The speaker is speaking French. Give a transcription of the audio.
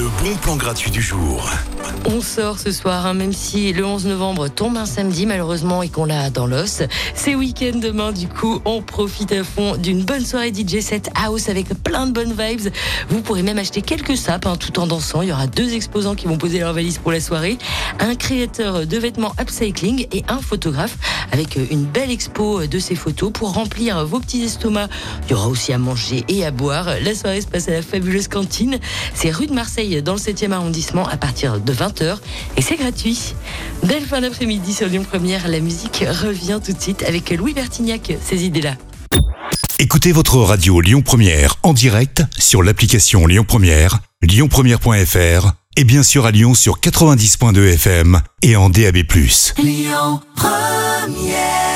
Le bon plan gratuit du jour. On sort ce soir, hein, même si le 11 novembre tombe un samedi malheureusement et qu'on l'a dans l'os. C'est week-end demain, du coup, on profite à fond d'une bonne soirée DJ set house avec plein de bonnes vibes. Vous pourrez même acheter quelques sapes hein, tout en dansant. Il y aura deux exposants qui vont poser leur valise pour la soirée, un créateur de vêtements upcycling et un photographe avec une belle expo de ses photos pour remplir vos petits estomacs. Il y aura aussi à manger et à boire. La soirée se passe à la fabuleuse cantine. C'est rue de Marseille dans le 7e arrondissement à partir de 20h et c'est gratuit. Belle fin d'après-midi sur Lyon Première. La musique revient tout de suite avec Louis Bertignac, ces idées-là. Écoutez votre radio Lyon Première en direct sur l'application Lyon Première, lyonpremière.fr et bien sûr à Lyon sur 90.2 FM et en DAB+. Lyon Première